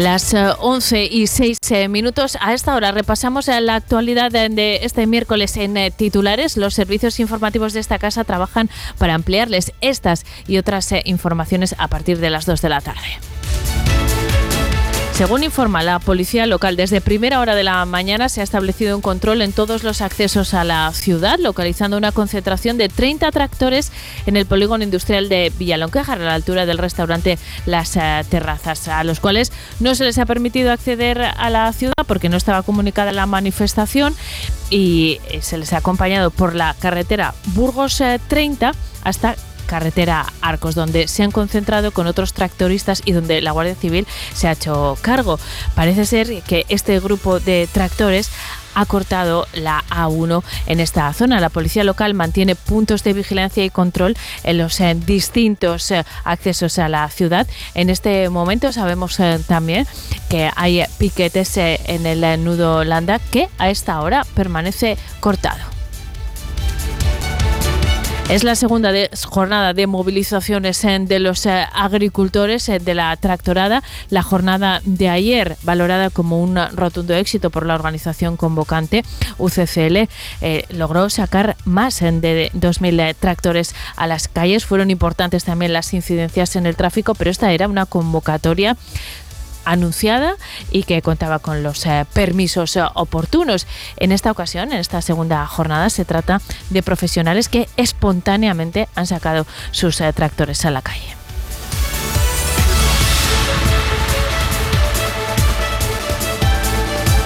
Las 11 eh, y 6 eh, minutos. A esta hora repasamos eh, la actualidad de este miércoles en titulares. Los servicios informativos de esta casa trabajan para ampliarles estas y otras informaciones a partir de las 2 de la tarde. Según informa la policía local, desde primera hora de la mañana se ha establecido un control en todos los accesos a la ciudad, localizando una concentración de 30 tractores en el polígono industrial de Villalonquejar, a la altura del restaurante Las eh, Terrazas, a los cuales no se les ha permitido acceder a la ciudad porque no estaba comunicada la manifestación y eh, se les ha acompañado por la carretera Burgos 30 eh, hasta carretera Arcos, donde se han concentrado con otros tractoristas y donde la Guardia Civil se ha hecho cargo. Parece ser que este grupo de tractores ha cortado la A1 en esta zona. La policía local mantiene puntos de vigilancia y control en los eh, distintos eh, accesos a la ciudad. En este momento sabemos eh, también que hay piquetes en el nudo Landa que a esta hora permanece cortado. Es la segunda jornada de movilizaciones de los eh, agricultores eh, de la tractorada. La jornada de ayer, valorada como un rotundo éxito por la organización convocante UCCL, eh, logró sacar más de 2.000 tractores a las calles. Fueron importantes también las incidencias en el tráfico, pero esta era una convocatoria anunciada y que contaba con los eh, permisos eh, oportunos. En esta ocasión, en esta segunda jornada, se trata de profesionales que espontáneamente han sacado sus eh, tractores a la calle.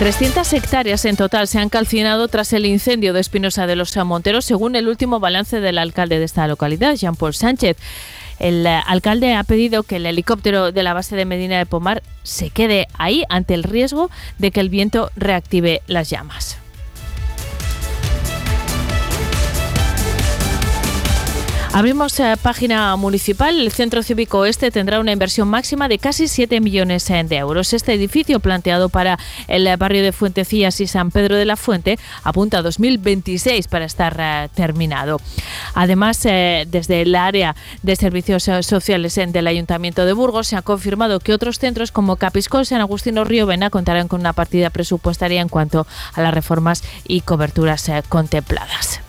...300 hectáreas en total se han calcinado tras el incendio de Espinosa de los Monteros, según el último balance del alcalde de esta localidad, Jean-Paul Sánchez. El eh, alcalde ha pedido que el helicóptero de la base de Medina de Pomar se quede ahí ante el riesgo de que el viento reactive las llamas. Abrimos eh, página municipal. El Centro Cívico Oeste tendrá una inversión máxima de casi 7 millones eh, de euros. Este edificio, planteado para el eh, barrio de Fuentecillas y San Pedro de la Fuente, apunta a 2026 para estar terminado. Además, desde el área de servicios sociales del Ayuntamiento de Burgos se ha confirmado que otros centros como Capiscol, San Agustino Vena contarán con una partida presupuestaria en cuanto a las reformas y coberturas contempladas.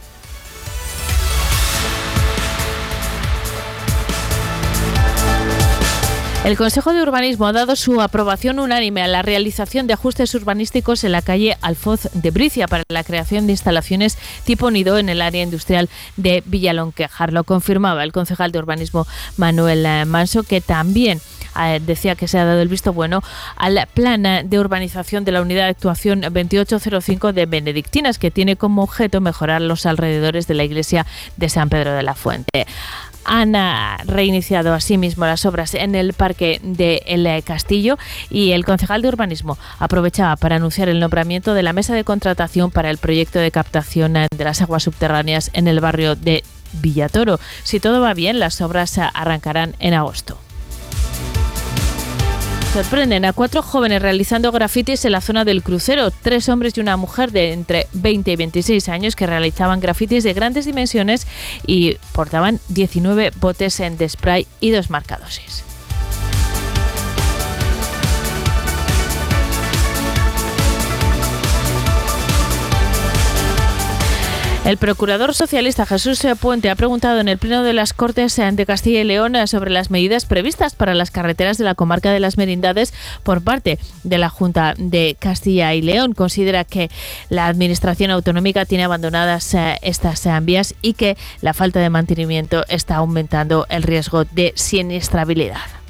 El Consejo de Urbanismo ha dado su aprobación unánime a la realización de ajustes urbanísticos en la calle Alfoz de Bricia para la creación de instalaciones tipo nido en el área industrial de Villalonquejar. Lo confirmaba el concejal de Urbanismo Manuel eh, Manso, que también eh, decía que se ha dado el visto bueno al plan de urbanización de la unidad de actuación 2805 de Benedictinas, que tiene como objeto mejorar los alrededores de la iglesia de San Pedro de la Fuente han reiniciado asimismo las obras en el Parque de El Castillo y el concejal de urbanismo aprovechaba para anunciar el nombramiento de la mesa de contratación para el proyecto de captación de las aguas subterráneas en el barrio de Villatoro. Si todo va bien, las obras arrancarán en agosto. Sorprenden a cuatro jóvenes realizando grafitis en la zona del crucero. Tres hombres y una mujer de entre 20 y 26 años que realizaban grafitis de grandes dimensiones y portaban 19 botes en de spray y dos marcadosis. El procurador socialista Jesús Puente ha preguntado en el Pleno de las Cortes de Castilla y León sobre las medidas previstas para las carreteras de la comarca de las Merindades por parte de la Junta de Castilla y León. Considera que la Administración autonómica tiene abandonadas eh, estas vías y que la falta de mantenimiento está aumentando el riesgo de siniestrabilidad.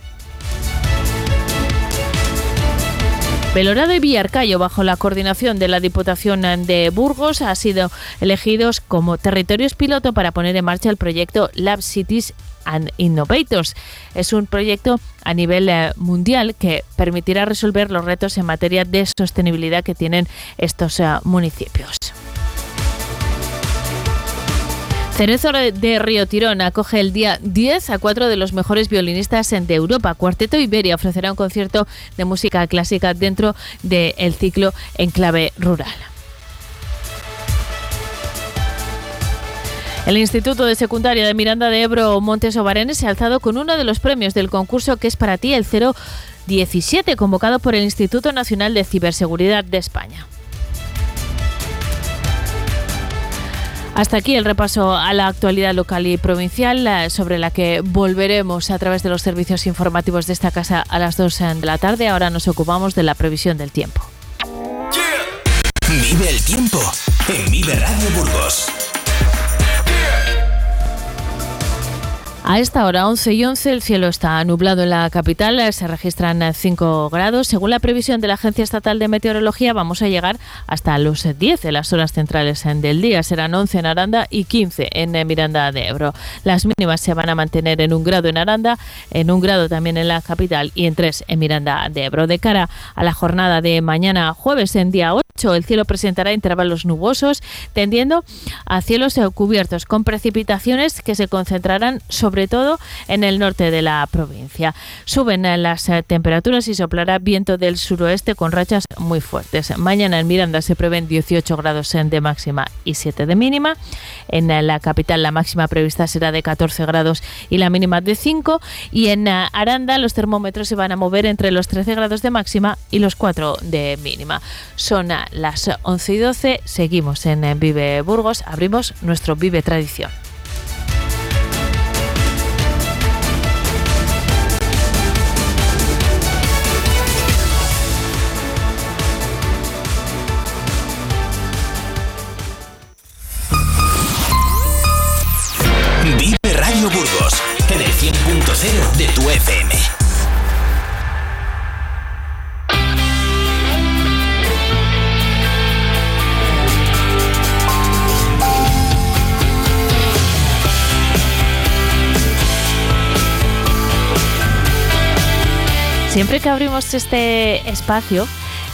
Belorado y Villarcayo, bajo la coordinación de la Diputación de Burgos, han sido elegidos como territorios piloto para poner en marcha el proyecto Lab Cities and Innovators. Es un proyecto a nivel eh, mundial que permitirá resolver los retos en materia de sostenibilidad que tienen estos eh, municipios. Cerezo de Río Tirón acoge el día 10 a cuatro de los mejores violinistas de Europa. Cuarteto Iberia ofrecerá un concierto de música clásica dentro del ciclo en clave rural. El Instituto de Secundaria de Miranda de Ebro Montes Obarenes se ha alzado con uno de los premios del concurso que es para ti el cero 17, convocado por el Instituto Nacional de Ciberseguridad de España. Hasta aquí el repaso a la actualidad local y provincial, sobre la que volveremos a través de los servicios informativos de esta casa a las 2 de la tarde. Ahora nos ocupamos de la previsión del tiempo. Vive el tiempo en Vive Radio Burgos. A esta hora, 11 y 11, el cielo está nublado en la capital, se registran 5 grados. Según la previsión de la Agencia Estatal de Meteorología, vamos a llegar hasta los 10 en las horas centrales del día. Serán 11 en Aranda y 15 en Miranda de Ebro. Las mínimas se van a mantener en un grado en Aranda, en un grado también en la capital y en 3 en Miranda de Ebro. De cara a la jornada de mañana jueves, en día 8, el cielo presentará intervalos nubosos, tendiendo a cielos cubiertos con precipitaciones que se concentrarán sobre sobre todo en el norte de la provincia. Suben las eh, temperaturas y soplará viento del suroeste con rachas muy fuertes. Mañana en Miranda se prevén 18 grados de máxima y 7 de mínima. En eh, la capital la máxima prevista será de 14 grados y la mínima de 5. Y en eh, Aranda los termómetros se van a mover entre los 13 grados de máxima y los 4 de mínima. Son las 11 y 12. Seguimos en Vive Burgos. Abrimos nuestro Vive Tradición. 100.0 de tu FM. Siempre que abrimos este espacio,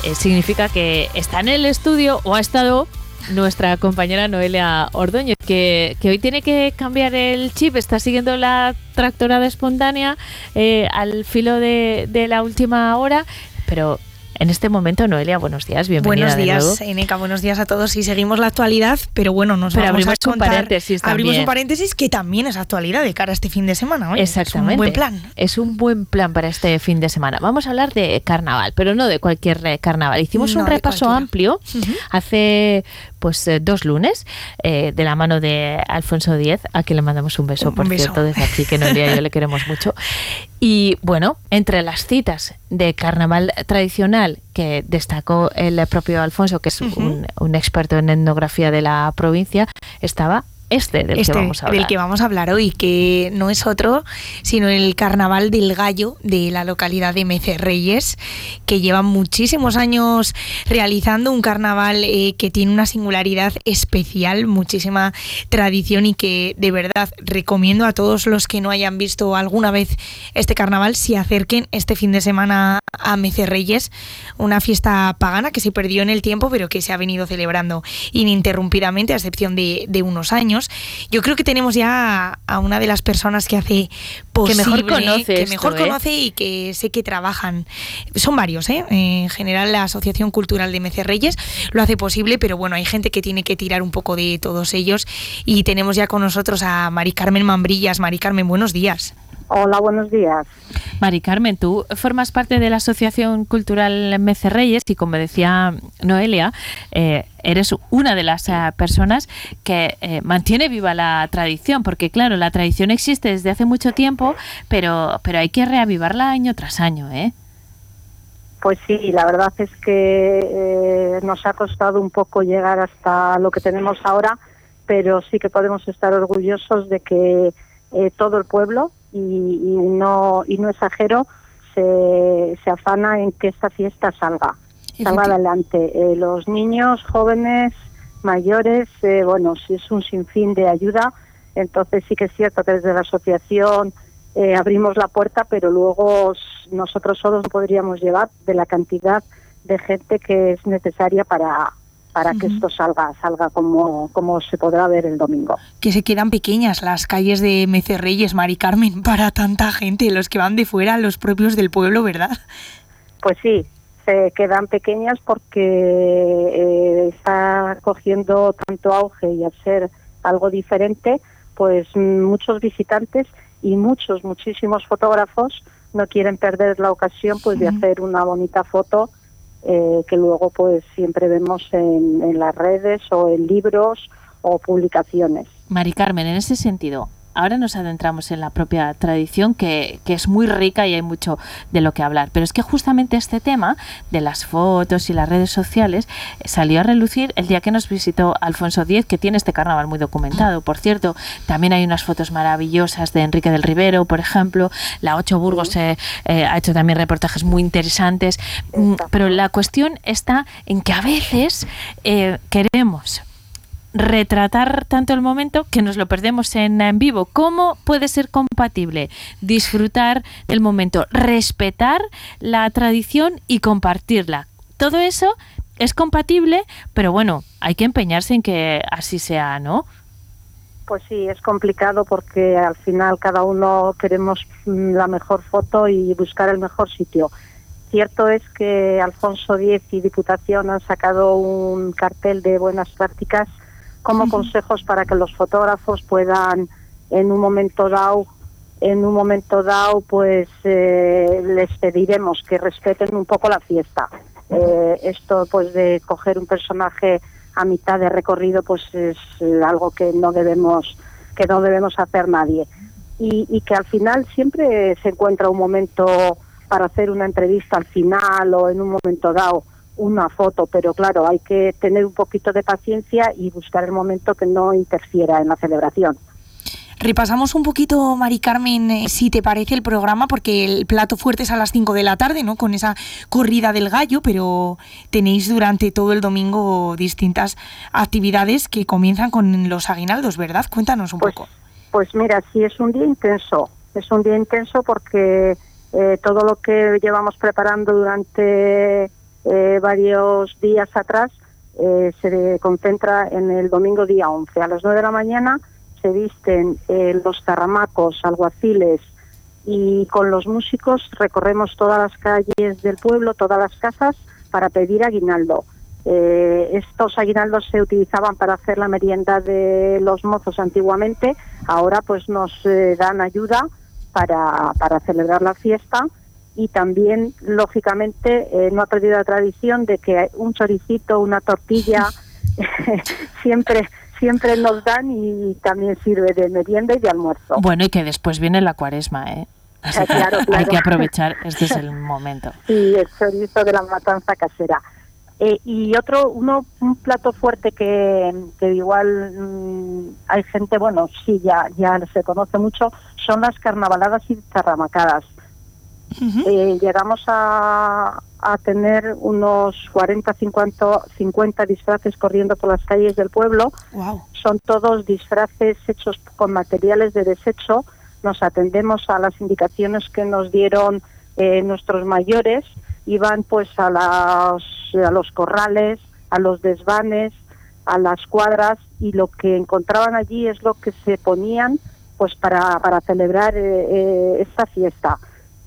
eh, significa que está en el estudio o ha estado nuestra compañera Noelia Ordóñez, que, hoy tiene que cambiar el chip, está siguiendo la tractorada espontánea eh, al filo de, de la última hora, pero en este momento, Noelia, buenos días, bienvenida. Buenos días, Eneca, buenos días a todos. Y seguimos la actualidad, pero bueno, nos vamos abrimos a contar, un paréntesis también. Abrimos un paréntesis que también es actualidad de cara a este fin de semana. Exactamente. Es un buen plan. Es un buen plan para este fin de semana. Vamos a hablar de carnaval, pero no de cualquier eh, carnaval. Hicimos un repaso amplio hace pues eh, dos lunes eh, de la mano de Alfonso Díez, a quien le mandamos un beso, por cierto, desde aquí, que Noelia y yo le queremos mucho. Y bueno, entre las citas de carnaval tradicional que destacó el propio Alfonso, que es un, un, experto en etnografía de la provincia, estaba este del que este, vamos a hablar. Del que vamos a hablar hoy, que no es otro, sino el Carnaval del Gallo de la localidad de Mecerreyes, que lleva muchísimos años realizando un carnaval eh, que tiene una singularidad especial, muchísima tradición y que de verdad recomiendo a todos los que no hayan visto alguna vez este carnaval, si acerquen este fin de semana a Mecerreyes, una fiesta pagana que se perdió en el tiempo, pero que se ha venido celebrando ininterrumpidamente, a excepción de, de unos años yo creo que tenemos ya a una de las personas que hace posible, que mejor conoce, que mejor ¿eh? conoce y que sé que trabajan. Son varios, ¿eh? En general la Asociación Cultural de Mecerreyes lo hace posible, pero bueno, hay gente que tiene que tirar un poco de todos ellos y tenemos ya con nosotros a Mari Carmen Mambrillas. Mari Carmen, buenos días. Hola, buenos días. Mari Carmen, tú formas parte de la Asociación Cultural Mecerreyes y como decía Noelia, eh, eres una de las eh, personas que eh, mantiene viva la tradición, porque claro, la tradición existe desde hace mucho tiempo, pero, pero hay que reavivarla año tras año, ¿eh? Pues sí, la verdad es que nos ha costado un poco llegar hasta lo que tenemos ahora, pero sí que podemos estar orgullosos de que todo el pueblo, y, no y no exagero, se, se afana en que esta fiesta salga, salga adelante. Eh, los niños, jóvenes, mayores, eh, bueno, si es un sinfín de ayuda, entonces sí que es cierto que desde la asociación eh, abrimos la puerta, pero luego nosotros solos podríamos llevar de la cantidad de gente que es necesaria para, para que esto salga, salga como, como se podrá ver el domingo. Que se quedan pequeñas las calles de Mecerreyes, Mari Carmen, para tanta gente, los que van de fuera, los propios del pueblo, ¿verdad? Pues sí, se quedan pequeñas porque eh, está cogiendo tanto auge y al ser algo diferente, pues muchos visitantes y muchos, muchísimos fotógrafos no quieren perder la ocasión pues de hacer una bonita foto eh, que luego pues siempre vemos en, en las redes o en libros o publicaciones. Mari Carmen, en ese sentido, ahora nos adentramos en la propia tradición que, que, es muy rica y hay mucho de lo que hablar. Pero es que justamente este tema de las fotos y las redes sociales salió a relucir el día que nos visitó Alfonso X, que tiene este carnaval muy documentado. Por cierto, también hay unas fotos maravillosas de Enrique del Rivero, por ejemplo. La Ocho Burgos eh, eh, ha hecho también reportajes muy interesantes. Mm, pero la cuestión está en que a veces eh, queremos retratar tanto el momento que nos lo perdemos en, en, vivo. ¿Cómo puede ser compatible disfrutar del momento, respetar la tradición y compartirla? Todo eso es compatible, pero bueno, hay que empeñarse en que así sea, ¿no? Pues sí, es complicado porque al final cada uno queremos la mejor foto y buscar el mejor sitio. Cierto es que Alfonso X y Diputación han sacado un cartel de buenas prácticas como consejos para que los fotógrafos puedan en un momento dado en un momento dado pues eh, les pediremos que respeten un poco la fiesta. Eh, esto pues de coger un personaje a mitad de recorrido pues es algo que no debemos que no debemos hacer nadie. Y, y que al final siempre se encuentra un momento para hacer una entrevista al final o en un momento dado una foto, pero claro, hay que tener un poquito de paciencia y buscar el momento que no interfiera en la celebración. Repasamos un poquito, Mari Carmen, eh, si te parece el programa, porque el plato fuerte es a las 5 de la tarde, ¿no? Con esa corrida del gallo, pero tenéis durante todo el domingo distintas actividades que comienzan con los aguinaldos, ¿verdad? Cuéntanos un pues, poco. Pues mira, sí es un día intenso, es un día intenso porque eh, todo lo que llevamos preparando durante eh, varios días atrás eh, se concentra en el domingo día 11. A las 9 de la mañana se visten eh, los tarramacos, alguaciles y con los músicos recorremos todas las calles del pueblo, todas las casas para pedir aguinaldo. Eh, estos aguinaldos se utilizaban para hacer la merienda de los mozos antiguamente, ahora pues nos dan ayuda para, para celebrar la fiesta y también, lógicamente, eh, no ha perdido la tradición de que un choricito, una tortilla, siempre siempre nos dan y también sirve de merienda y de almuerzo. Bueno, y que después viene la cuaresma, ¿eh? Así que claro, claro. hay que aprovechar, este es el momento. Sí, el chorizo de la matanza casera. Eh, y otro, uno, un plato fuerte que, que igual mmm, hay gente, bueno, sí, ya, ya se conoce mucho, son las carnavaladas y zarramacadas. Uh -huh. eh, llegamos a, a, tener unos 40, 50, 50 disfraces corriendo por las calles del pueblo. Wow. Son todos disfraces hechos con materiales de desecho. Nos atendemos a las indicaciones que nos dieron eh, nuestros mayores. Iban pues a, las, a los corrales, a los desvanes, a las cuadras y lo que encontraban allí es lo que se ponían pues para, para celebrar eh, eh, esta fiesta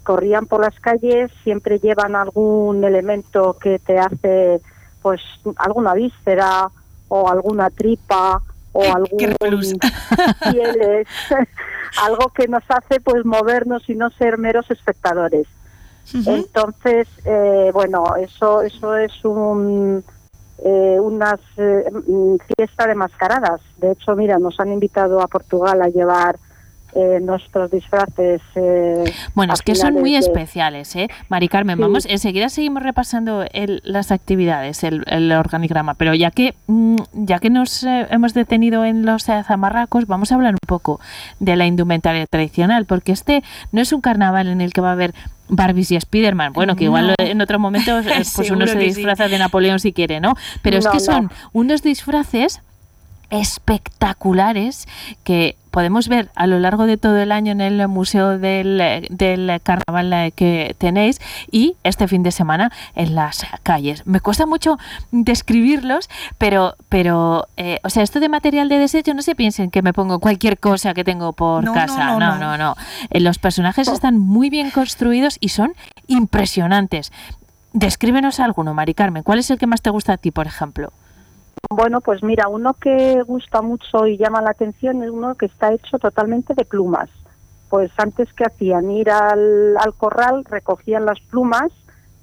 corrían por las calles, siempre llevan algún elemento que te hace, pues, alguna víscera o alguna tripa o algún pieles, algo que nos hace, pues, movernos y no ser meros espectadores. Uh -huh. Entonces, eh, bueno, eso, eso es un eh, unas eh, fiesta de mascaradas. De hecho, mira, nos han invitado a Portugal a llevar eh, nuestros disfraces. Eh, bueno, es que son muy de... especiales, ¿eh? Mari Carmen, sí. vamos, enseguida seguimos repasando el, las actividades, el, el, organigrama, pero ya que, mm, ya que nos eh, hemos detenido en los zamarracos, vamos a hablar un poco de la indumentaria tradicional, porque este no es un carnaval en el que va a haber Barbies y Spiderman. Bueno, que igual no. en otro momento pues uno se disfraza sí. de Napoleón si quiere, ¿no? Pero es no, que son unos disfraces espectaculares que podemos ver a lo largo de todo el año en el Museo del, del, Carnaval que tenéis y este fin de semana en las calles. Me cuesta mucho describirlos, pero, pero eh, o sea, esto de material de desecho, no se piensen que me pongo cualquier cosa que tengo por no, casa. No, no, no. no. Eh, los personajes están muy bien construidos y son impresionantes. Descríbenos alguno, Mari Carmen. ¿Cuál es el que más te gusta a ti, por ejemplo? Bueno, pues mira, uno que gusta mucho y llama la atención es uno que está hecho totalmente de plumas, pues antes que hacían ir al, al corral, recogían las plumas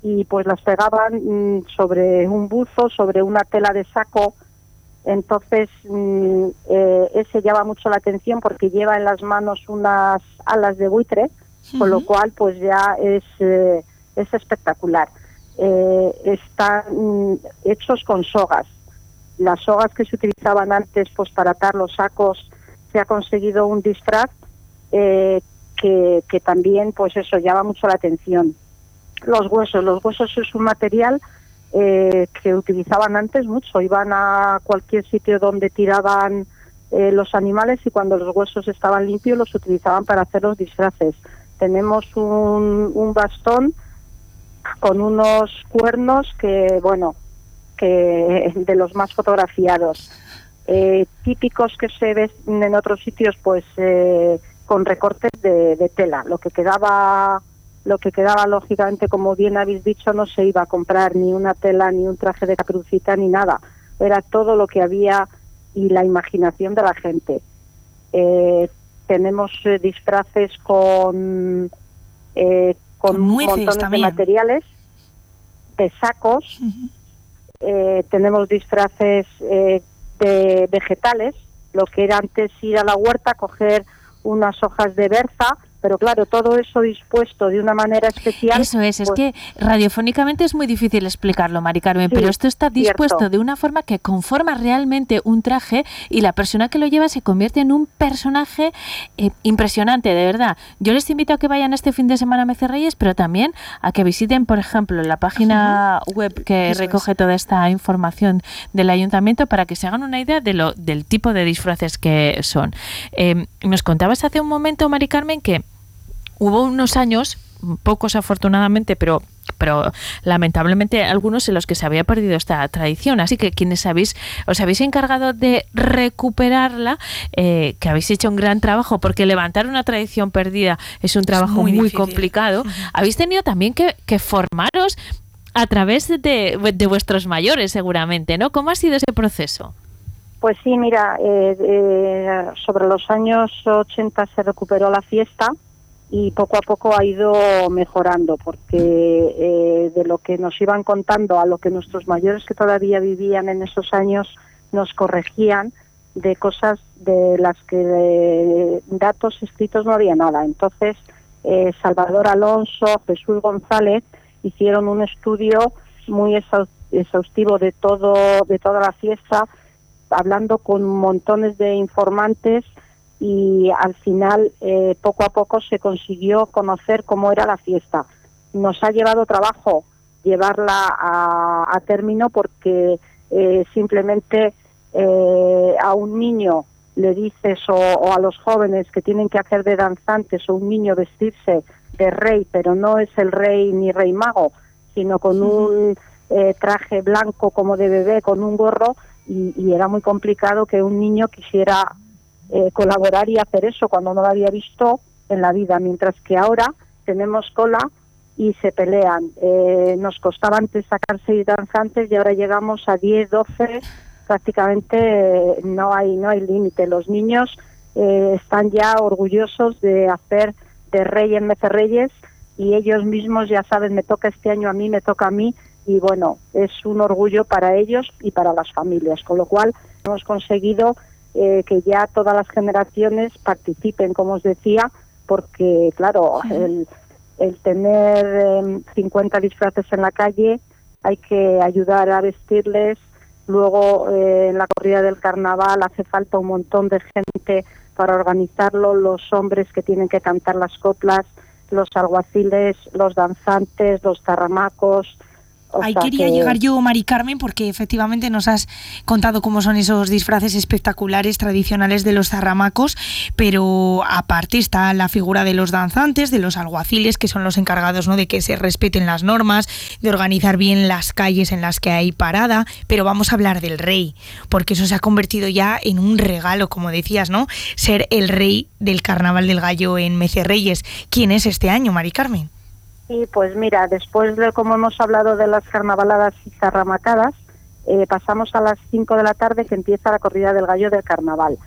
y pues las pegaban mm, sobre un buzo, sobre una tela de saco. Entonces, mm, eh, ese llama mucho la atención porque lleva en las manos unas alas de buitre, con lo cual pues ya es, eh, es espectacular. Eh, están mm, hechos con sogas. Las sogas que se utilizaban antes pues para atar los sacos, se ha conseguido un disfraz que, que también pues eso llama mucho la atención los huesos. Los huesos es un material eh, que utilizaban antes mucho. Iban a cualquier sitio donde tiraban eh, los animales y cuando los huesos estaban limpios los utilizaban para hacer los disfraces. Tenemos un, un bastón con unos cuernos que, bueno, que de los más fotografiados. Eh, típicos que se ven en otros sitios, pues con recortes de, de tela. Lo que quedaba lo que quedaba lógicamente, como bien habéis dicho, no se iba a comprar ni una tela, ni un traje de caprucita, ni nada. Era todo lo que había y la imaginación de la gente. Eh, tenemos eh, disfraces con, eh, con, montones de materiales, de sacos, tenemos disfraces de vegetales, lo que era antes ir a la huerta, coger unas hojas de berza, pero claro, todo eso dispuesto de una manera especial. Eso es, es pues que radiofónicamente es muy difícil explicarlo, Mari Carmen, pero esto está dispuesto de una forma que conforma realmente un traje y la persona que lo lleva se convierte en un personaje eh, impresionante, de verdad. Yo les invito a que vayan este fin de semana a Mecerreyes, pero también a que visiten, por ejemplo, la página web que recoge toda esta información del ayuntamiento para que se hagan una idea de lo, del tipo de disfraces que son. Eh, nos contabas hace un momento, Mari Carmen, que hubo unos años, pocos afortunadamente, pero pero lamentablemente algunos en los que se había perdido esta tradición. Así que quienes habéis, os habéis encargado de recuperarla, eh, que habéis hecho un gran trabajo, porque levantar una tradición perdida es un trabajo muy, complicado, habéis tenido también que, formaros a través de, de, vuestros mayores seguramente, ¿no? ¿Cómo ha sido ese proceso? Pues sí, mira, eh, eh, sobre los años 80 se recuperó la fiesta y poco a poco ha ido mejorando porque eh, de lo que nos iban contando a lo que nuestros mayores que todavía vivían en esos años nos corregían de cosas de las que de datos escritos no había nada. Entonces, eh, Salvador Alonso, Jesús González hicieron un estudio muy exhaustivo de todo de toda la fiesta, hablando con montones de informantes y al final eh, poco a poco se consiguió conocer cómo era la fiesta. Nos ha llevado trabajo llevarla a, término porque eh, simplemente eh, a un niño le dices o, a los jóvenes que tienen que hacer de danzantes o un niño vestirse de rey, pero no es el rey ni rey mago, sino con un traje blanco como de bebé, con un gorro, y era muy complicado que un niño quisiera eh, colaborar y hacer eso cuando no lo había visto en la vida, mientras que ahora tenemos cola y se pelean. Eh, nos costaba antes sacar seis danzantes y ahora llegamos a 10, 12, prácticamente eh, no hay, no hay límite. Los niños están ya orgullosos de hacer de rey en Mecerreyes y ellos mismos ya saben, me toca este año a mí, me toca a mí y bueno, es un orgullo para ellos y para las familias, con lo cual hemos conseguido eh, que ya todas las generaciones participen, como os decía, porque, claro, el, el tener 50 em, disfraces en la calle, hay que ayudar a vestirles. Luego, eh, en la corrida del carnaval hace falta un montón de gente para organizarlo, los hombres que tienen que cantar las coplas, los alguaciles, los danzantes, los tarramacos, Ahí quería llegar yo, Mari Carmen, porque efectivamente nos has contado cómo son esos disfraces espectaculares tradicionales de los zarramacos, pero aparte está la figura de los danzantes, de los alguaciles, que son los encargados ¿no? de que se respeten las normas, de organizar bien las calles en las que hay parada, pero vamos a hablar del rey, porque eso se ha convertido ya en un regalo, como decías, ¿no? Ser el rey del Carnaval del Gallo en Mecerreyes. ¿Quién es este año, Mari Carmen? Sí, pues mira, después de como hemos hablado de las carnavaladas y zarramacadas, eh, pasamos a las 5 de la tarde que empieza la corrida del gallo del carnaval.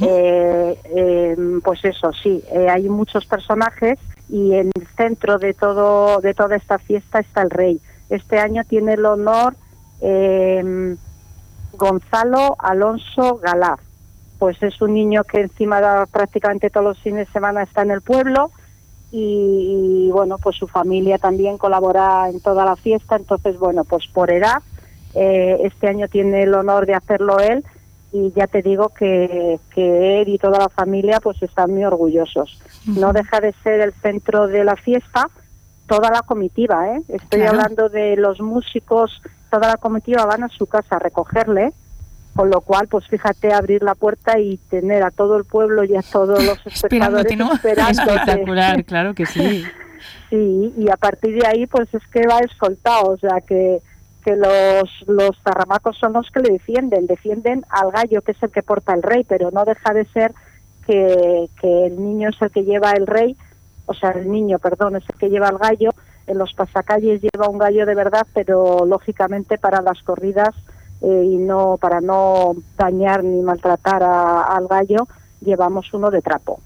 Eh, em, pues eso, sí, eh, hay muchos personajes y en el centro de todo de toda esta fiesta está el rey. Este año tiene el honor em, Gonzalo Alonso Galaz. Pues es un niño que encima prácticamente todos los fines de semana está en el pueblo y, bueno, pues su familia también colabora en toda la fiesta. Entonces, bueno, pues por edad, eh, este año tiene el honor de hacerlo él y ya te digo que, que él y toda la familia pues están muy orgullosos. No deja de ser el centro de la fiesta toda la comitiva, ¿eh? Estoy hablando de los músicos, toda la comitiva van a su casa a recogerle, con lo cual, pues fíjate, abrir la puerta y tener a todo el pueblo y a todos los espectadores ¿no? Espectacular, claro que sí. sí, y a partir de ahí, pues es que va escoltado, o sea que que los, los zarramacos son los que le defienden, defienden al gallo que es el que porta el rey, pero no deja de ser que, que el niño es el que lleva el rey, o sea, el niño, perdón, es el que lleva el gallo, en los pasacalles lleva un gallo de verdad, pero lógicamente para las corridas eh, y no para no dañar ni maltratar al gallo, llevamos uno de trapo.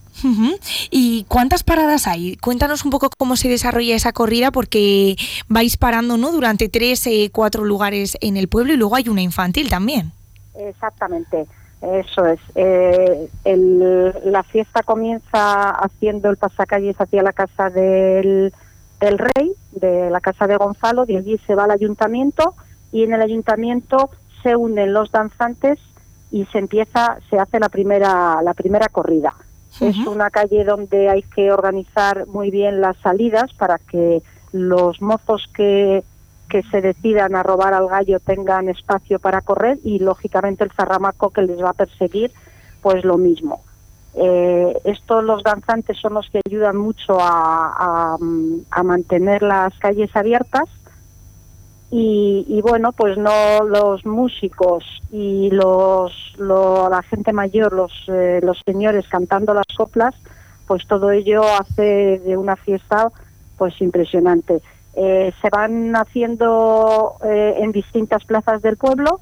¿Y cuántas paradas hay? Cuéntanos un poco cómo se desarrolla esa corrida, porque vais parando ¿no? durante tres, eh, cuatro lugares en el pueblo y luego hay una infantil también. Exactamente, eso es. Eh, la fiesta comienza haciendo el pasacalles hacia la casa del, del rey, de la casa de Gonzalo, de allí se va al ayuntamiento y en el ayuntamiento se unen los danzantes y se empieza, se hace la primera, la primera corrida. Es una calle donde hay que organizar muy bien las salidas para que los mozos que, que se decidan a robar al gallo tengan espacio para correr y lógicamente el zarramaco que les va a perseguir, pues lo mismo. Eh, estos los danzantes son los que ayudan mucho a, a mantener las calles abiertas y, bueno, pues no los músicos y los, la gente mayor, los, eh, los señores cantando las coplas, pues todo ello hace de una fiesta pues impresionante. Eh, se van haciendo eh, en distintas plazas del pueblo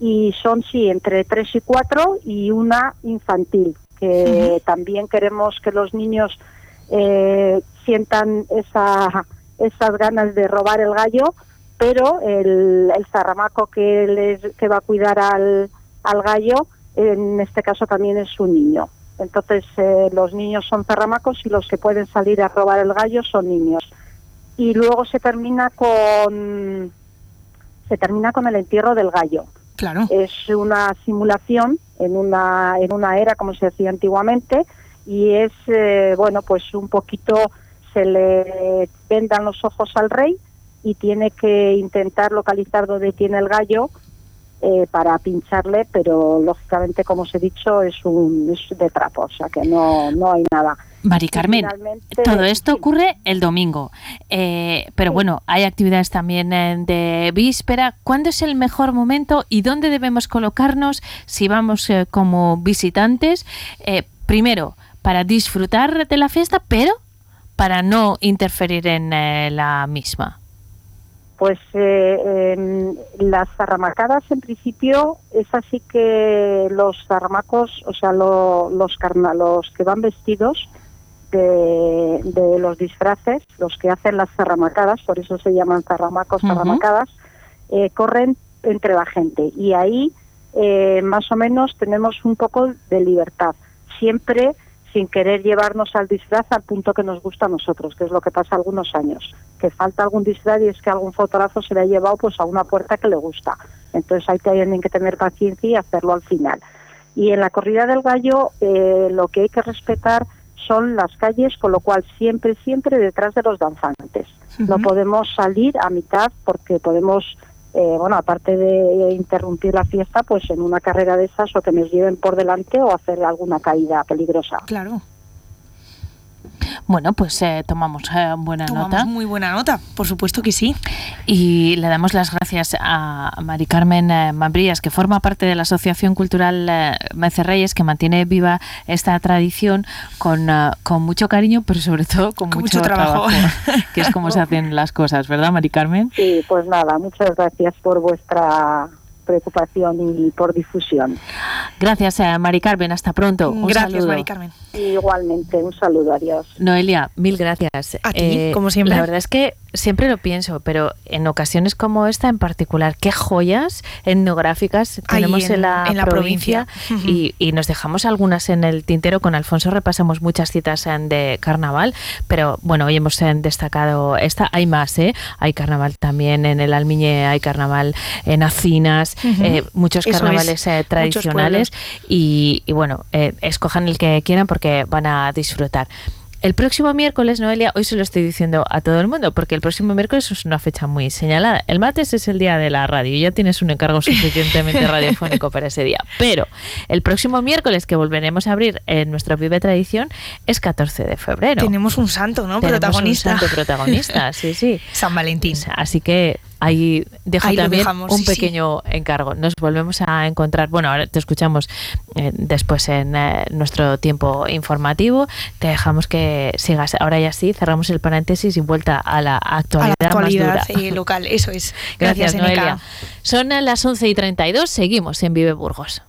y son sí entre tres y cuatro y una infantil que también queremos que los niños sientan esa, esas ganas de robar el gallo pero el, el zarramaco que, les, que va a cuidar al, al gallo, en este caso también es un niño. Entonces eh, los niños son zarramacos y los que pueden salir a robar el gallo son niños. Y luego se termina con se termina con el entierro del gallo. Claro. Es una simulación en una en una era como se decía antiguamente y es eh, bueno pues un poquito se le vendan los ojos al rey y tiene que intentar localizar dónde tiene el gallo eh, para pincharle, pero lógicamente, como os he dicho, es un es de trapo, o sea que no, no hay nada. Mari Carmen, todo esto ocurre el domingo, eh, pero bueno, hay actividades también eh, de víspera. ¿Cuándo es el mejor momento y dónde debemos colocarnos si vamos como visitantes? primero, para disfrutar de la fiesta, pero para no interferir en la misma. Pues eh, las zarramacadas en principio es así que los zarramacos, o sea, los, los que van vestidos de, los disfraces, los que hacen las zarramacadas, por eso se llaman zarramacos, zarramacadas, eh, corren entre la gente y ahí eh, más o menos tenemos un poco de libertad. Siempre sin querer llevarnos al disfraz al punto que nos gusta a nosotros, que es lo que pasa algunos años, que falta algún disfraz y es que algún fotógrafo se le ha llevado pues a una puerta que le gusta. Entonces hay que, tienen que tener paciencia y hacerlo al final. Y en la corrida del gallo eh, lo que hay que respetar son las calles, con lo cual siempre, siempre detrás de los danzantes. No podemos salir a mitad porque podemos eh, bueno, aparte de interrumpir la fiesta, pues en una carrera de esas o que nos lleven por delante o hacer alguna caída peligrosa. Claro. Bueno, pues eh, tomamos eh, buena nota. Muy buena nota, por supuesto que sí. Y le damos las gracias a Mari Carmen eh, Mambrías, que forma parte de la Asociación Cultural eh, Reyes, que mantiene viva esta tradición con, con mucho cariño, pero sobre todo con, mucho, trabajo, que es como se hacen las cosas, ¿verdad, Mari Carmen? Sí, pues nada, muchas gracias por vuestra preocupación y por difusión. Gracias, a Mari Carmen. Hasta pronto. Un Gracias, saludo. Mari Carmen. Igualmente, un saludo, adiós. Noelia, mil gracias. A ti, como siempre. La verdad es que siempre lo pienso, pero en ocasiones como esta en particular, qué joyas etnográficas tenemos en, en- la, en la provincia, provincia. y, y nos dejamos algunas en el tintero. Con Alfonso repasamos muchas citas en de carnaval, pero bueno, hoy hemos eh, destacado esta. Hay más, ¿eh? Hay carnaval también en el Almiñe, hay carnaval en Acinas, eh, muchos Eso carnavales eh, tradicionales y, y bueno, eh, escojan el que quieran porque van a disfrutar. El próximo miércoles, Noelia, hoy se lo estoy diciendo a todo el mundo, porque el próximo miércoles es una fecha muy señalada. El martes es el día de la radio y ya tienes un encargo suficientemente radiofónico para ese día. Pero el próximo miércoles que volveremos a abrir en nuestro Vive Tradición es 14 de febrero. Tenemos un santo, ¿no? Tenemos protagonista. Un santo protagonista, sí, sí. San Valentín. Así que ahí dejo Ahí también dejamos, un sí, sí. pequeño encargo. Nos volvemos a encontrar, bueno, ahora te escuchamos eh, después en eh, nuestro tiempo informativo. Te dejamos que sigas. Ahora ya sí, cerramos el paréntesis y vuelta a la a actualidad, la actualidad más dura. eh, local, eso es. Gracias, Gracias. Noelia. Son las 11 y 32, seguimos en Vive Burgos.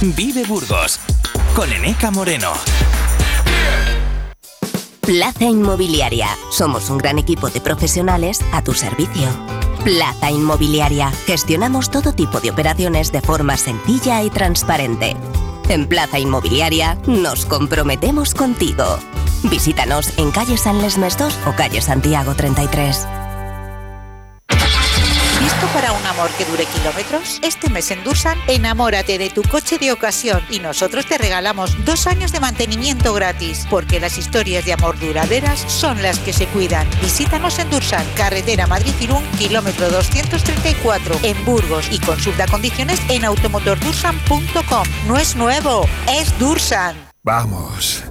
Vive Burgos con Eneca Moreno. Plaza Inmobiliaria. Somos un gran equipo de profesionales a tu servicio. Plaza Inmobiliaria. Gestionamos todo tipo de operaciones de forma sencilla y transparente. En Plaza Inmobiliaria nos comprometemos contigo. Visítanos en calle San Lesmes 2 o calle Santiago 33. ¿Listo para un amor que dure kilómetros? Este mes en Dursan, enamórate de tu coche de ocasión y nosotros te regalamos dos años de mantenimiento gratis, porque las historias de amor duraderas son las que se cuidan. Visítanos en Dursan, carretera Madrid-Irún, kilómetro 234, en Burgos y consulta condiciones en automotordursan.com. No es nuevo, es Dursan. Vamos,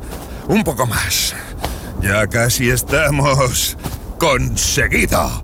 un poco más. Ya casi estamos. ¡Conseguido!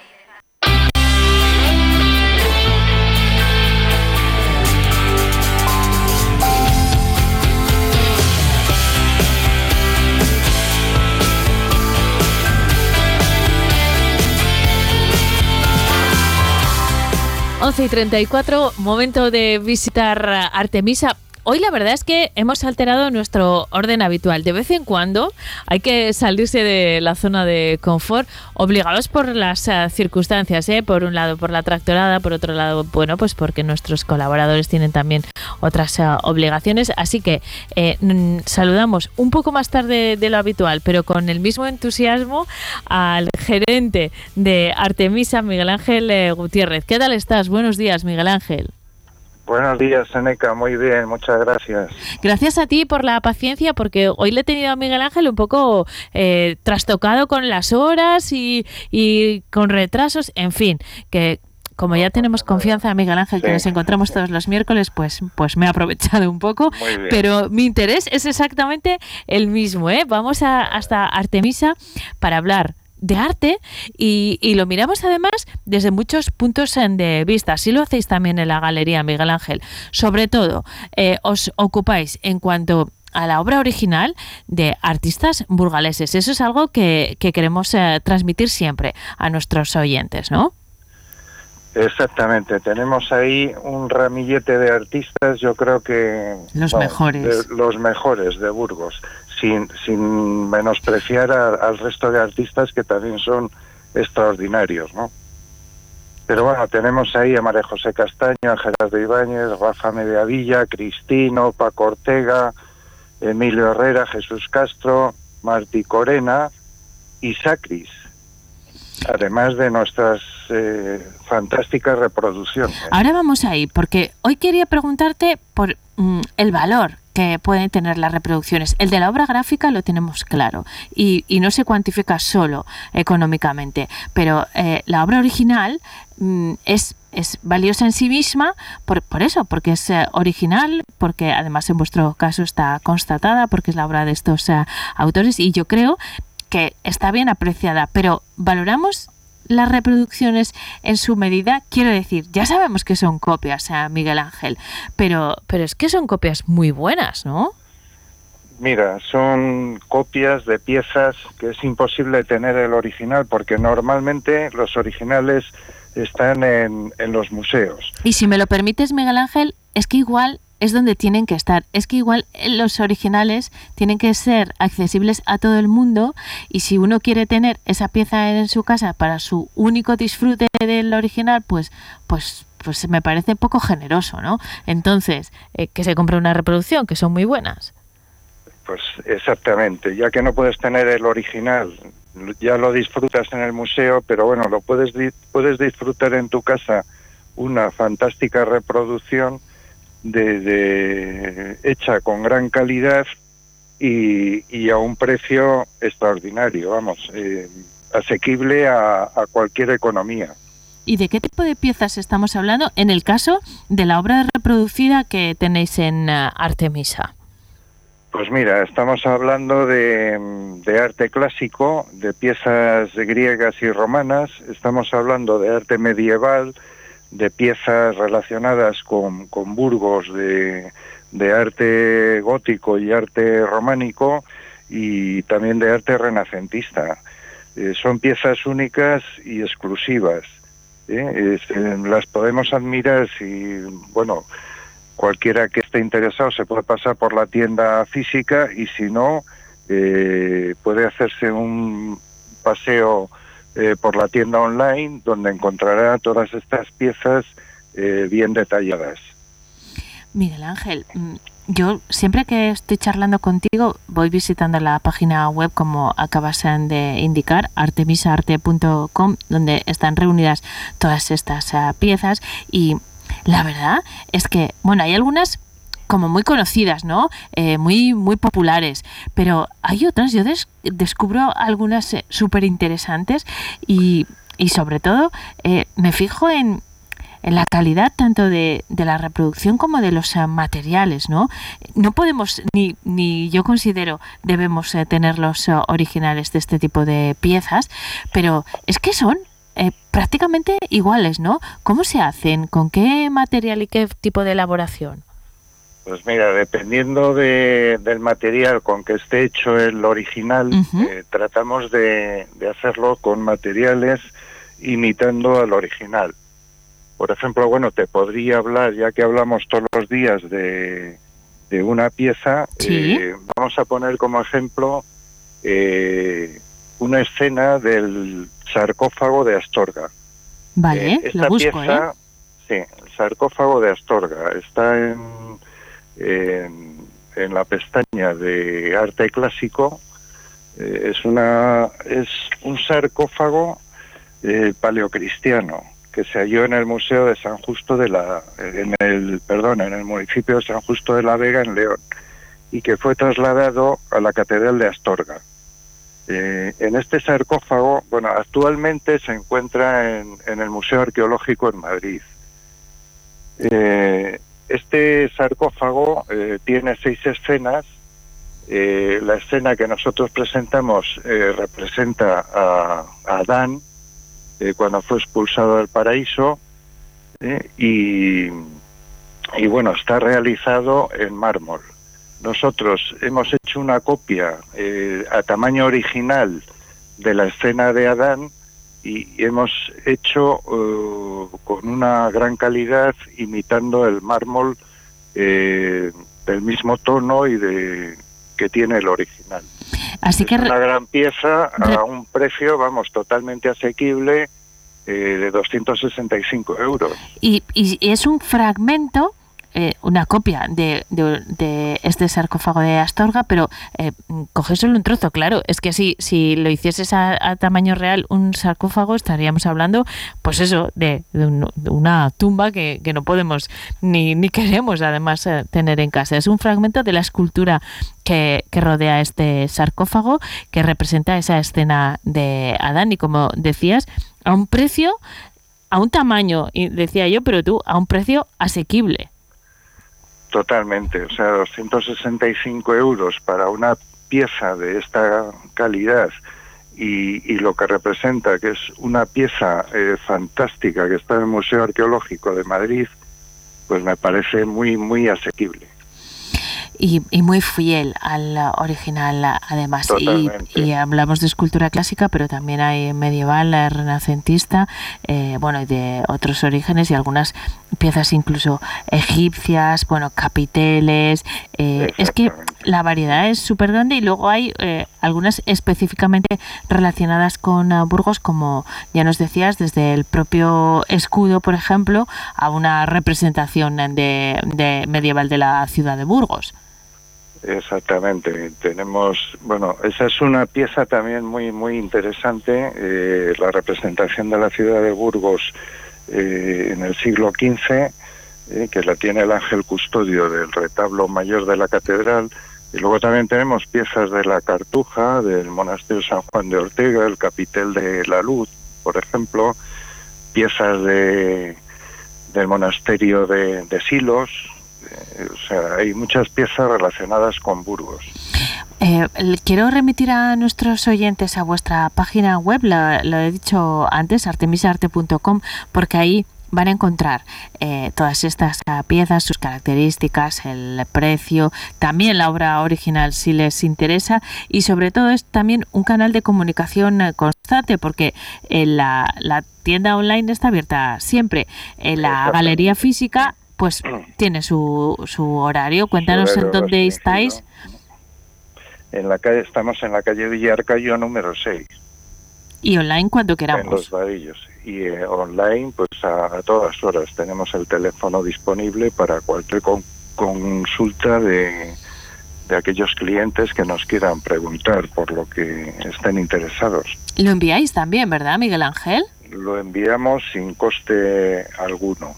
Once y 34, momento de visitar Artemisa. Hoy la verdad es que hemos alterado nuestro orden habitual. De vez en cuando hay que salirse de la zona de confort, obligados por las eh, circunstancias, ¿eh? por un lado por la tractorada, por otro lado, bueno, pues porque nuestros colaboradores tienen también otras eh, obligaciones. Así que saludamos un poco más tarde de lo habitual, pero con el mismo entusiasmo al gerente de Artemisa, Miguel Ángel Gutiérrez. ¿Qué tal estás? Buenos días, Miguel Ángel. Buenos días, Seneca. Muy bien, muchas gracias. Gracias a ti por la paciencia, porque hoy le he tenido a Miguel Ángel un poco eh, trastocado con las horas y, y con retrasos, en fin, que como ya tenemos confianza en Miguel Ángel, que nos encontramos todos los miércoles, pues, pues me he aprovechado un poco. Pero mi interés es exactamente el mismo. ¿eh? Vamos a, hasta Artemisa para hablar de arte y, y lo miramos además desde muchos puntos en- de vista. Así lo hacéis también en la galería, Miguel Ángel. Sobre todo, eh, os ocupáis en cuanto a la obra original de artistas burgaleses. Eso es algo que, que queremos eh, transmitir siempre a nuestros oyentes, ¿no? Exactamente, tenemos ahí un ramillete de artistas, yo creo que... Los mejores. de- los mejores de Burgos, sin, sin menospreciar a- al resto de artistas que también son extraordinarios, ¿no? Pero bueno, tenemos ahí a María José Castaño, a Gerardo Ibáñez, Rafa Mediavilla, Cristino, Paco Ortega, Emilio Herrera, Jesús Castro, Martí Corena y Sacris, además de nuestras eh, fantásticas reproducciones. Ahora vamos ahí, porque hoy quería preguntarte por mm, el valor que pueden tener las reproducciones. El de la obra gráfica lo tenemos claro y, no se cuantifica solo económicamente, pero eh, la obra original mm, es, es valiosa en sí misma por, por eso, porque es eh, original, porque además en vuestro caso está constatada, porque es la obra de estos eh, autores y yo creo que está bien apreciada, pero valoramos las reproducciones en su medida, quiero decir, ya sabemos que son copias, a Miguel Ángel, pero, pero es que son copias muy buenas, ¿no? Mira, son copias de piezas que es imposible tener el original porque normalmente los originales están en, en los museos. Y si me lo permites, Miguel Ángel, es que igual es donde tienen que estar. Es que igual los originales tienen que ser accesibles a todo el mundo y si uno quiere tener esa pieza en su casa para su único disfrute del original, pues, pues, pues me parece poco generoso, ¿no? Entonces, eh, que se compre una reproducción, que son muy buenas. Pues exactamente, ya que no puedes tener el original, ya lo disfrutas en el museo, pero bueno, lo puedes, puedes disfrutar en tu casa una fantástica reproducción de, hecha con gran calidad y, a un precio extraordinario, vamos, eh, asequible a, cualquier economía. ¿Y de qué tipo de piezas estamos hablando en el caso de la obra reproducida que tenéis en eh, Artemisa? Pues mira, estamos hablando de, de, arte clásico, de piezas griegas y romanas, estamos hablando de arte medieval, de piezas relacionadas con, con Burgos de, de arte gótico y arte románico y también de arte renacentista. Eh, son piezas únicas y exclusivas. ¿eh? Eh, las podemos admirar si, bueno, cualquiera que esté interesado se puede pasar por la tienda física y si no, puede hacerse un paseo eh, por la tienda online, donde encontrará todas estas piezas eh, bien detalladas. Miguel Ángel, mm, yo siempre que estoy charlando contigo voy visitando la página web como acabas de indicar, artemisaarte.com, donde están reunidas todas estas eh, piezas y la verdad es que, bueno, hay algunas como muy conocidas, ¿no? Eh, muy, muy populares. Pero hay otras, yo descubro algunas eh, súper interesantes y, y, sobre todo eh, me fijo en, en la calidad tanto de, de, la reproducción como de los materiales, ¿no? No podemos, ni, ni yo considero, debemos tener los originales de este tipo de piezas, pero es que son prácticamente iguales, ¿no? ¿Cómo se hacen? ¿Con qué material y qué tipo de elaboración? Pues mira, dependiendo del material con que esté hecho el original, eh, tratamos de, hacerlo con materiales imitando al original. Por ejemplo, bueno, te podría hablar, ya que hablamos todos los días de, una pieza, eh, vamos a poner como ejemplo eh, una escena del sarcófago de Astorga. Vale, esta pieza, sí, el sarcófago de Astorga está en en, la pestaña de arte clásico eh, es una es un sarcófago eh, paleocristiano que se halló en el museo de San Justo de la en el perdón en el municipio de San Justo de la Vega en León y que fue trasladado a la catedral de Astorga. Eh, en este sarcófago bueno actualmente se encuentra en, el museo arqueológico en Madrid este sarcófago eh, tiene seis escenas. Eh, la escena que nosotros presentamos eh, representa a, Adán cuando fue expulsado del paraíso y, y bueno, está realizado en mármol. Nosotros hemos hecho una copia a tamaño original de la escena de Adán y hemos hecho eh, con una gran calidad imitando el mármol eh, del mismo tono y de que tiene el original. Así que una gran pieza a un precio, vamos, totalmente asequible eh, de 265 euros. Y, y es un fragmento eh, una copia de, de, este sarcófago de Astorga, pero eh, solo un trozo, claro. Es que si, si lo hicieses a, tamaño real un sarcófago, estaríamos hablando, pues eso, de, una tumba que, que, no podemos ni, ni queremos además eh, tener en casa. Es un fragmento de la escultura que, que rodea este sarcófago, que representa esa escena de Adán y como decías, a un precio a un tamaño, decía yo, pero tú, a un precio asequible. Totalmente, o sea, 265 euros para una pieza de esta calidad y, lo que representa, que es una pieza eh, fantástica que está en el Museo Arqueológico de Madrid, pues me parece muy, muy asequible y, muy fiel al original además. Y, hablamos de escultura clásica, pero también hay medieval, renacentista, eh, bueno, y de otros orígenes y algunas piezas incluso egipcias, bueno, capiteles. Eh, es que la variedad es súper grande y luego hay eh, algunas específicamente relacionadas con Burgos, como ya nos decías, desde el propio escudo, por ejemplo, a una representación de medieval de la ciudad de Burgos. Exactamente, tenemos, bueno, esa es una pieza también muy muy interesante, eh, la representación de la ciudad de Burgos eh, en el siglo XV, eh, que la tiene el ángel custodio del retablo mayor de la catedral, y luego también tenemos piezas de la Cartuja, del monasterio San Juan de Ortega, el capitel de la Luz, por ejemplo, piezas de del monasterio de Silos, o sea, hay muchas piezas relacionadas con Burgos. Eh, quiero remitir a nuestros oyentes a vuestra página web, lo, he dicho antes, artemisarte.com, porque ahí van a encontrar eh, todas estas piezas, sus características, el precio, también la obra original si les interesa y sobre todo es también un canal de comunicación eh, constante porque la, la tienda online está abierta siempre. En la galería física pues tiene su, su horario. Cuéntanos en dónde estáis. En la calle, estamos en la calle Villarcayo número 6. Y online cuando queramos. En los varillos. Y eh, online, pues a, todas horas. Tenemos el teléfono disponible para cualquier consulta de, de aquellos clientes que nos quieran preguntar por lo que estén interesados. Lo enviáis también, ¿verdad, Miguel Ángel? Lo enviamos sin coste alguno.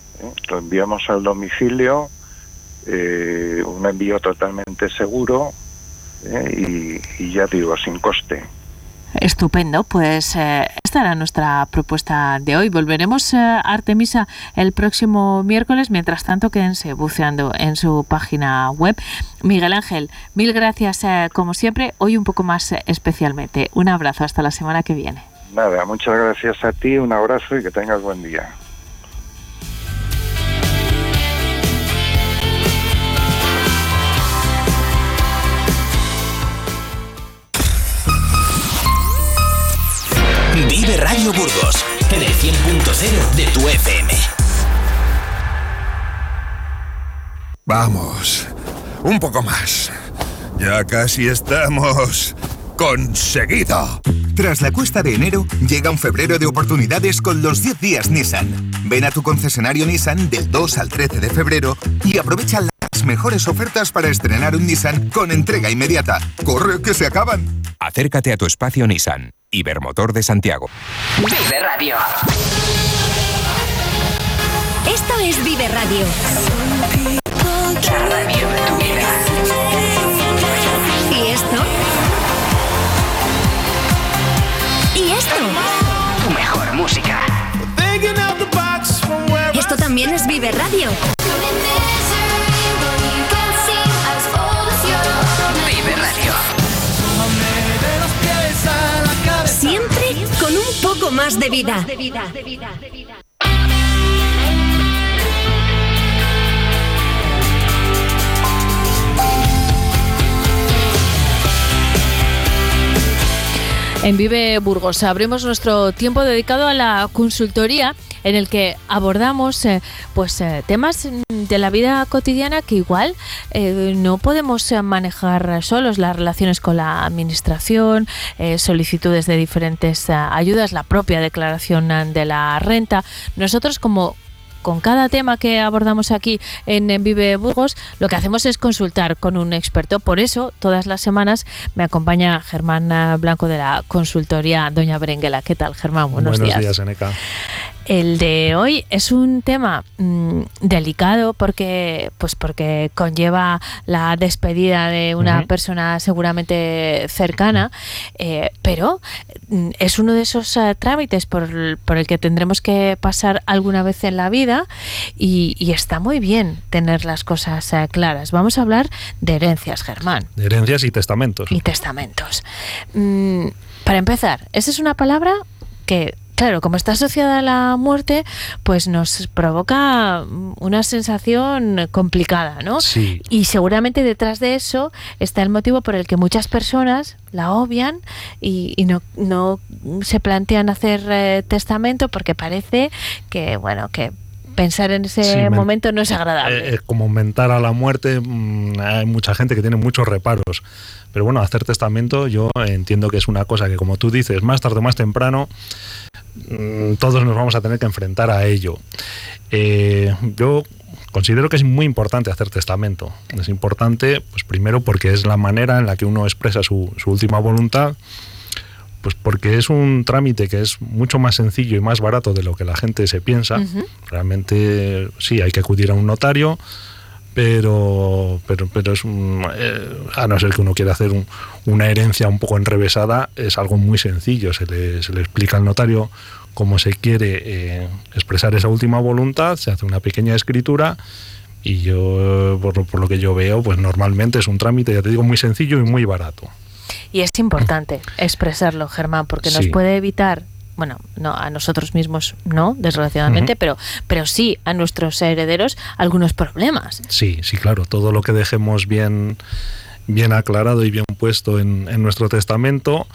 Lo enviamos al domicilio, eh, un envío totalmente seguro eh, y, ya digo, sin coste. Estupendo, pues eh, esta era nuestra propuesta de hoy. Volveremos a Artemisa el próximo miércoles. Mientras tanto, quédense buceando en su página web. Miguel Ángel, mil gracias como siempre, hoy un poco más especialmente. Un abrazo, hasta la semana que viene. Nada, muchas gracias a ti, un abrazo y que tengas buen día. Burgos en el 100.0 de tu FM. Vamos, un poco más. Ya casi estamos conseguido. Tras la cuesta de enero, llega un febrero de oportunidades con los 10 días Nissan. Ven a tu concesionario Nissan del 2 al 13 de febrero y aprovecha las mejores ofertas para estrenar un Nissan con entrega inmediata. ¡Corre que se acaban! Acércate a tu espacio Nissan Ibermotor de Santiago. Vive Radio. Esto es Vive Radio. radio tu vida. ¿Y esto? ¿Y esto? Tu mejor música. Esto también es Vive Radio. Más de vida. En Vive Burgos abrimos nuestro tiempo dedicado a la consultoría en el que abordamos eh, pues eh, temas de la vida cotidiana que igual eh, no podemos manejar solos las relaciones con la administración solicitudes de diferentes ayudas la propia declaración de la renta nosotros como con cada tema que abordamos aquí en, Vive Burgos, lo que hacemos es consultar con un experto. Por eso, todas las semanas me acompaña Germán Blanco de la consultoría Doña Berenguela. ¿Qué tal, Germán? Buenos, días. Buenos días, Eneca. El de hoy es un tema mm, delicado porque, pues porque conlleva la despedida de una persona seguramente cercana, eh, pero mm, es uno de esos eh, trámites por, el que tendremos que pasar alguna vez en la vida y, está muy bien tener las cosas eh, claras. Vamos a hablar de herencias, Germán. De herencias y testamentos. Y testamentos. Mm, para empezar, esa es una palabra que claro, como está asociada a la muerte, pues nos provoca una sensación complicada, ¿no? Sí. Y seguramente detrás de eso está el motivo por el que muchas personas la obvian y, no, no, se plantean hacer eh, testamento porque parece que, bueno, que pensar en ese momento no es agradable. Eh, eh, como mentar a la muerte, mm, hay mucha gente que tiene muchos reparos. Pero bueno, hacer testamento yo entiendo que es una cosa que, como tú dices, más tarde o más temprano, mm, todos nos vamos a tener que enfrentar a ello. Eh, yo considero que es muy importante hacer testamento. Es importante, pues primero porque es la manera en la que uno expresa su, última voluntad, pues porque es un trámite que es mucho más sencillo y más barato de lo que la gente se piensa. Realmente sí, hay que acudir a un notario, pero pero pero es eh, a no ser que uno quiera hacer una herencia un poco enrevesada es algo muy sencillo. Se le, se le explica al notario cómo se quiere eh, expresar esa última voluntad se hace una pequeña escritura y yo por, por, lo que yo veo pues normalmente es un trámite ya te digo muy sencillo y muy barato y es importante expresarlo Germán porque nos puede evitar bueno, no a nosotros mismos no, desgraciadamente, pero, pero sí a nuestros herederos algunos problemas. Sí, sí, claro, todo lo que dejemos bien, bien aclarado y bien puesto en, en nuestro testamento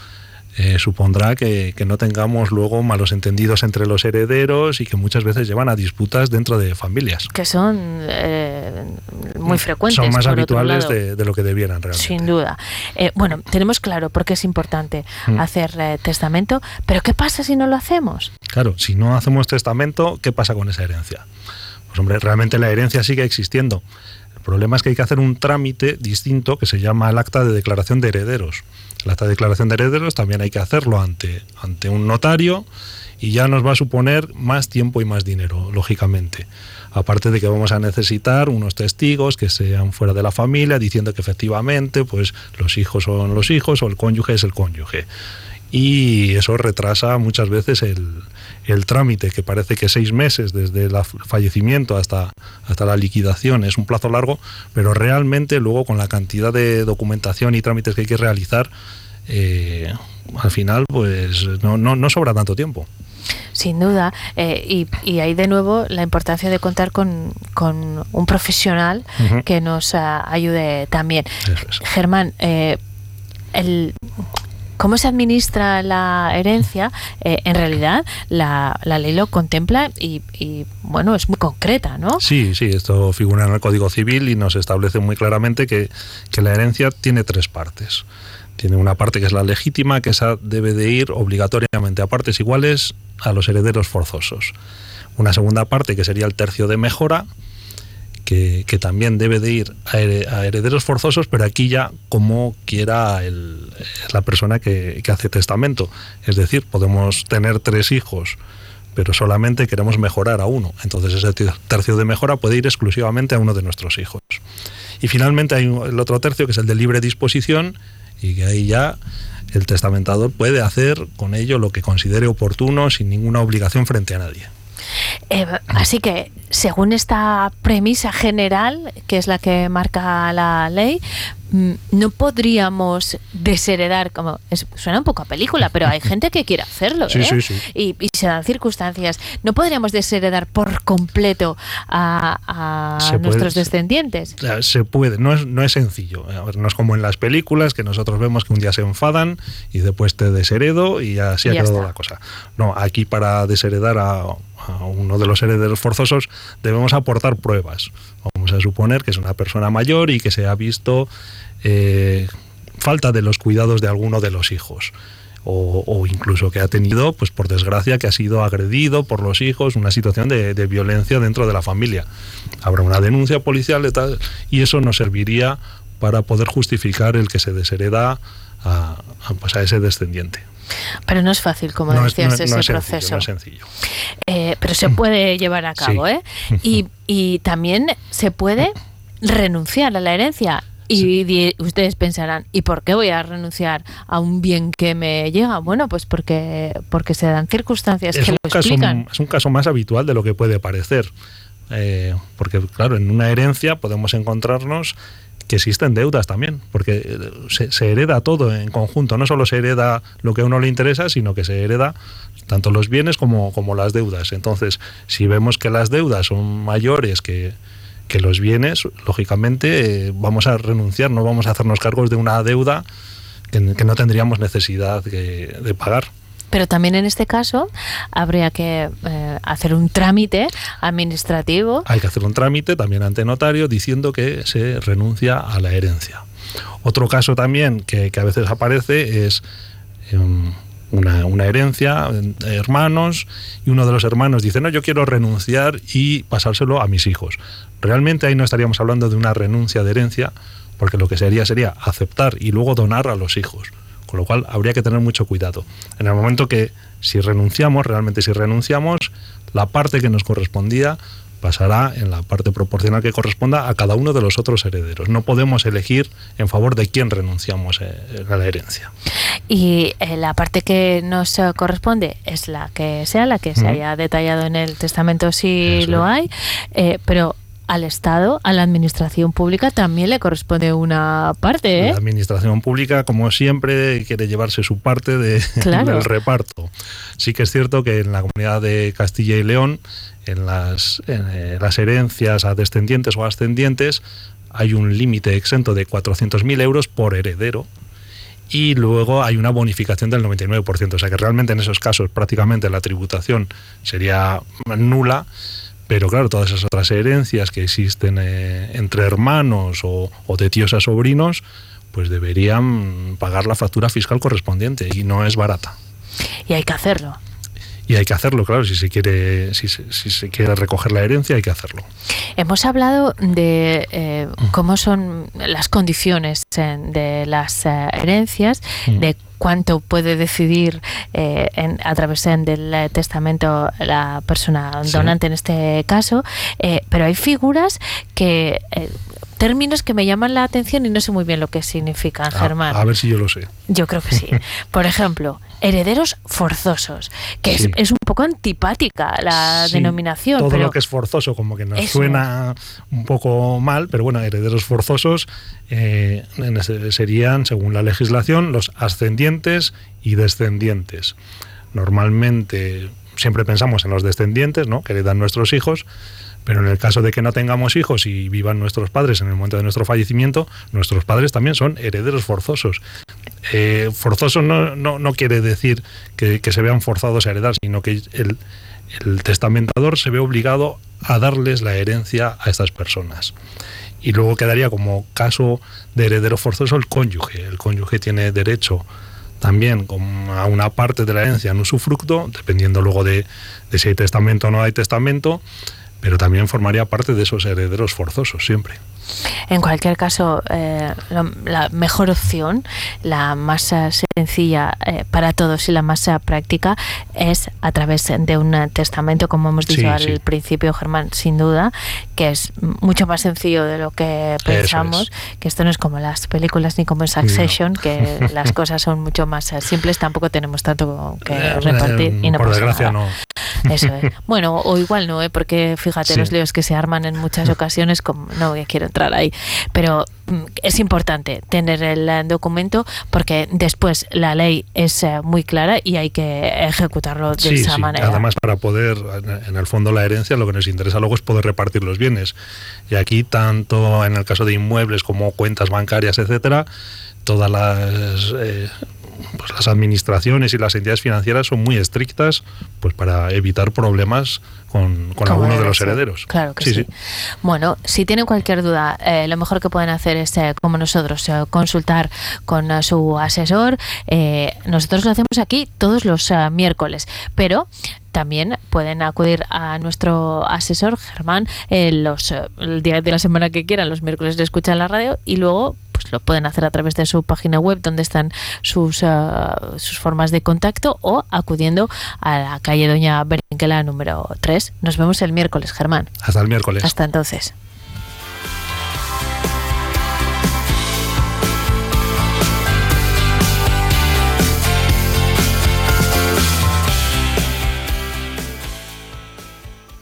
eh, supondrá que, no tengamos luego malos entendidos entre los herederos y que muchas veces llevan a disputas dentro de familias. Que son eh, muy frecuentes. Son más habituales de, lo que debieran realmente. Sin duda. Eh, bueno, tenemos claro por qué es importante mm. hacer testamento, pero ¿qué pasa si no lo hacemos? Claro, si no hacemos testamento, ¿qué pasa con esa herencia? Pues hombre, realmente la herencia sigue existiendo. El problema es que hay que hacer un trámite distinto que se llama el acta de declaración de herederos. La declaración de herederos también hay que hacerlo ante, ante un notario y ya nos va a suponer más tiempo y más dinero, lógicamente. Aparte de que vamos a necesitar unos testigos que sean fuera de la familia diciendo que efectivamente pues los hijos son los hijos o el cónyuge es el cónyuge y eso retrasa muchas veces el, el, trámite, que parece que seis meses desde el fallecimiento hasta, hasta la liquidación es un plazo largo, pero realmente luego con la cantidad de documentación y trámites que hay que realizar, eh, al final pues no, no, no, sobra tanto tiempo. Sin duda, eh, y, y ahí de nuevo la importancia de contar con, con un profesional que nos ayude también. Germán, eh, el, cómo se administra la herencia, eh, en realidad la, ley lo contempla y, bueno, es muy concreta, ¿no? Sí, sí, esto figura en el Código Civil y nos establece muy claramente que, que la herencia tiene tres partes. Tiene una parte que es la legítima, que esa debe de ir obligatoriamente a partes iguales a los herederos forzosos. Una segunda parte que sería el tercio de mejora, que, también debe de ir a, herederos forzosos, pero aquí ya como quiera la persona que, hace testamento. Es decir, podemos tener tres hijos, pero solamente queremos mejorar a uno. Entonces ese tercio de mejora puede ir exclusivamente a uno de nuestros hijos. Y finalmente hay el otro tercio que es el de libre disposición y que ahí ya el testamentador puede hacer con ello lo que considere oportuno sin ninguna obligación frente a nadie. Eh, así que, según esta premisa general, que es la que marca la ley, mm, no podríamos desheredar, como suena un poco a película, pero hay gente que quiere hacerlo, ¿eh? Y, se dan circunstancias. No podríamos desheredar por completo a, nuestros descendientes. Se puede, no es, no es sencillo. no es como en las películas que nosotros vemos que un día se enfadan y después te desheredo y así ha quedado la cosa. No, aquí para desheredar a, uno de los herederos forzosos debemos aportar pruebas. Vamos a suponer que es una persona mayor y que se ha visto eh, falta de los cuidados de alguno de los hijos. O, incluso que ha tenido, pues por desgracia, que ha sido agredido por los hijos, una situación de, violencia dentro de la familia. Habrá una denuncia policial y, y eso nos serviría para poder justificar el que se deshereda a, pues a ese descendiente. Pero no es fácil, como decías, ese proceso. no es sencillo. Eh, pero se puede llevar a cabo, ¿eh? Y, también se puede renunciar a la herencia. Y ustedes pensarán, ¿y por qué voy a renunciar a un bien que me llega? Bueno, pues porque, porque se dan circunstancias que lo explican. Es un caso más habitual de lo que puede parecer. Eh, porque, claro, en una herencia podemos encontrarnos que existen deudas también, porque eh, se, hereda todo en conjunto, no solo se hereda lo que a uno le interesa, sino que se hereda tanto los bienes como, como las deudas. Entonces, si vemos que las deudas son mayores que, los bienes, lógicamente eh, vamos a renunciar, no vamos a hacernos cargos de una deuda que, no tendríamos necesidad de pagar. Pero también en este caso habría que eh, hacer un trámite administrativo. Hay que hacer un trámite también ante notario diciendo que se renuncia a la herencia. Otro caso también que, a veces aparece es em, una, una, herencia, hermanos, y uno de los hermanos dice, no, yo quiero renunciar y pasárselo a mis hijos. Realmente ahí no estaríamos hablando de una renuncia de herencia, porque lo que sería sería aceptar y luego donar a los hijos. Con lo cual habría que tener mucho cuidado. En el momento que si renunciamos, realmente si renunciamos, la parte que nos correspondía pasará en la parte proporcional que corresponda a cada uno de los otros herederos. No podemos elegir en favor de quién renunciamos eh, a la herencia. Y eh, la parte que nos corresponde es la que sea, la que se haya detallado en el testamento si lo hay, eh, pero al Estado, a la administración pública también le corresponde una parte. ¿eh? La administración pública, como siempre, quiere llevarse su parte de, del reparto. Sí que es cierto que en la comunidad de Castilla y León, en las, eh, las herencias a descendientes o ascendientes, hay un límite exento de 400.000 euros por heredero y luego hay una bonificación del 99%. O sea que realmente en esos casos prácticamente la tributación sería nula pero claro, todas esas otras herencias que existen eh, entre hermanos o, de tíos a sobrinos, pues deberían pagar la factura fiscal correspondiente y no es barata. Y hay que hacerlo. Y hay que hacerlo, claro, si se quiere, si se, quiere recoger la herencia, hay que hacerlo. Hemos hablado de eh, cómo son las condiciones de las eh, herencias, de cuánto puede decidir eh, a través del testamento la persona donante en este caso, eh, pero hay figuras que eh, términos que me llaman la atención y no sé muy bien lo que significan, Germán. A ver si yo lo sé. Yo creo que sí. Por ejemplo, herederos forzosos, que es, un poco antipática la denominación. Todo lo que es forzoso como que nos suena un poco mal, pero bueno, herederos forzosos eh, serían, según la legislación, los ascendientes y descendientes. Normalmente siempre pensamos en los descendientes, ¿no? que heredan nuestros hijos, pero en el caso de que no tengamos hijos y vivan nuestros padres en el momento de nuestro fallecimiento, nuestros padres también son herederos forzosos. Eh, forzoso no, no, quiere decir que, se vean forzados a heredar, sino que el, el testamentador se ve obligado a darles la herencia a estas personas. Y luego quedaría como caso de heredero forzoso el cónyuge. El cónyuge tiene derecho también a una parte de la herencia en usufructo, dependiendo luego de, de si hay testamento o no hay testamento, pero también formaría parte de esos herederos forzosos siempre. En cualquier caso, eh, la mejor opción, la más eh, sencilla eh, para todos y la más práctica es a través de un testamento, como hemos dicho al principio, Germán, sin duda, que es mucho más sencillo de lo que pensamos, que esto no es como las películas ni como en Succession, que las cosas son mucho más simples, tampoco tenemos tanto que repartir. y por desgracia no. Eso es. Bueno, o igual no, ¿eh? porque fíjate los líos que se arman en muchas ocasiones, como, no quiero entrar ahí, pero mm, es importante tener el eh, documento porque después la ley es eh, muy clara y hay que ejecutarlo de esa sí. manera. Además, para poder, en el fondo, la herencia, lo que nos interesa luego es poder repartir los bienes. Y aquí, tanto en el caso de inmuebles como cuentas bancarias, etcétera, todas las eh, pues las administraciones y las entidades financieras son muy estrictas pues para evitar problemas con, con alguno de los herederos. Claro que sí. Bueno, si tienen cualquier duda, eh, lo mejor que pueden hacer es, eh, como nosotros, eh, consultar con eh, su asesor. Eh, nosotros lo hacemos aquí todos los miércoles, pero también pueden acudir a nuestro asesor Germán eh, los, el día de la semana que quieran, los miércoles le escuchan la radio y luego pues lo pueden hacer a través de su página web donde están sus, uh, sus formas de contacto o acudiendo a la calle Doña Berenquela número 3. Nos vemos el miércoles, Germán. Hasta el miércoles. Hasta entonces.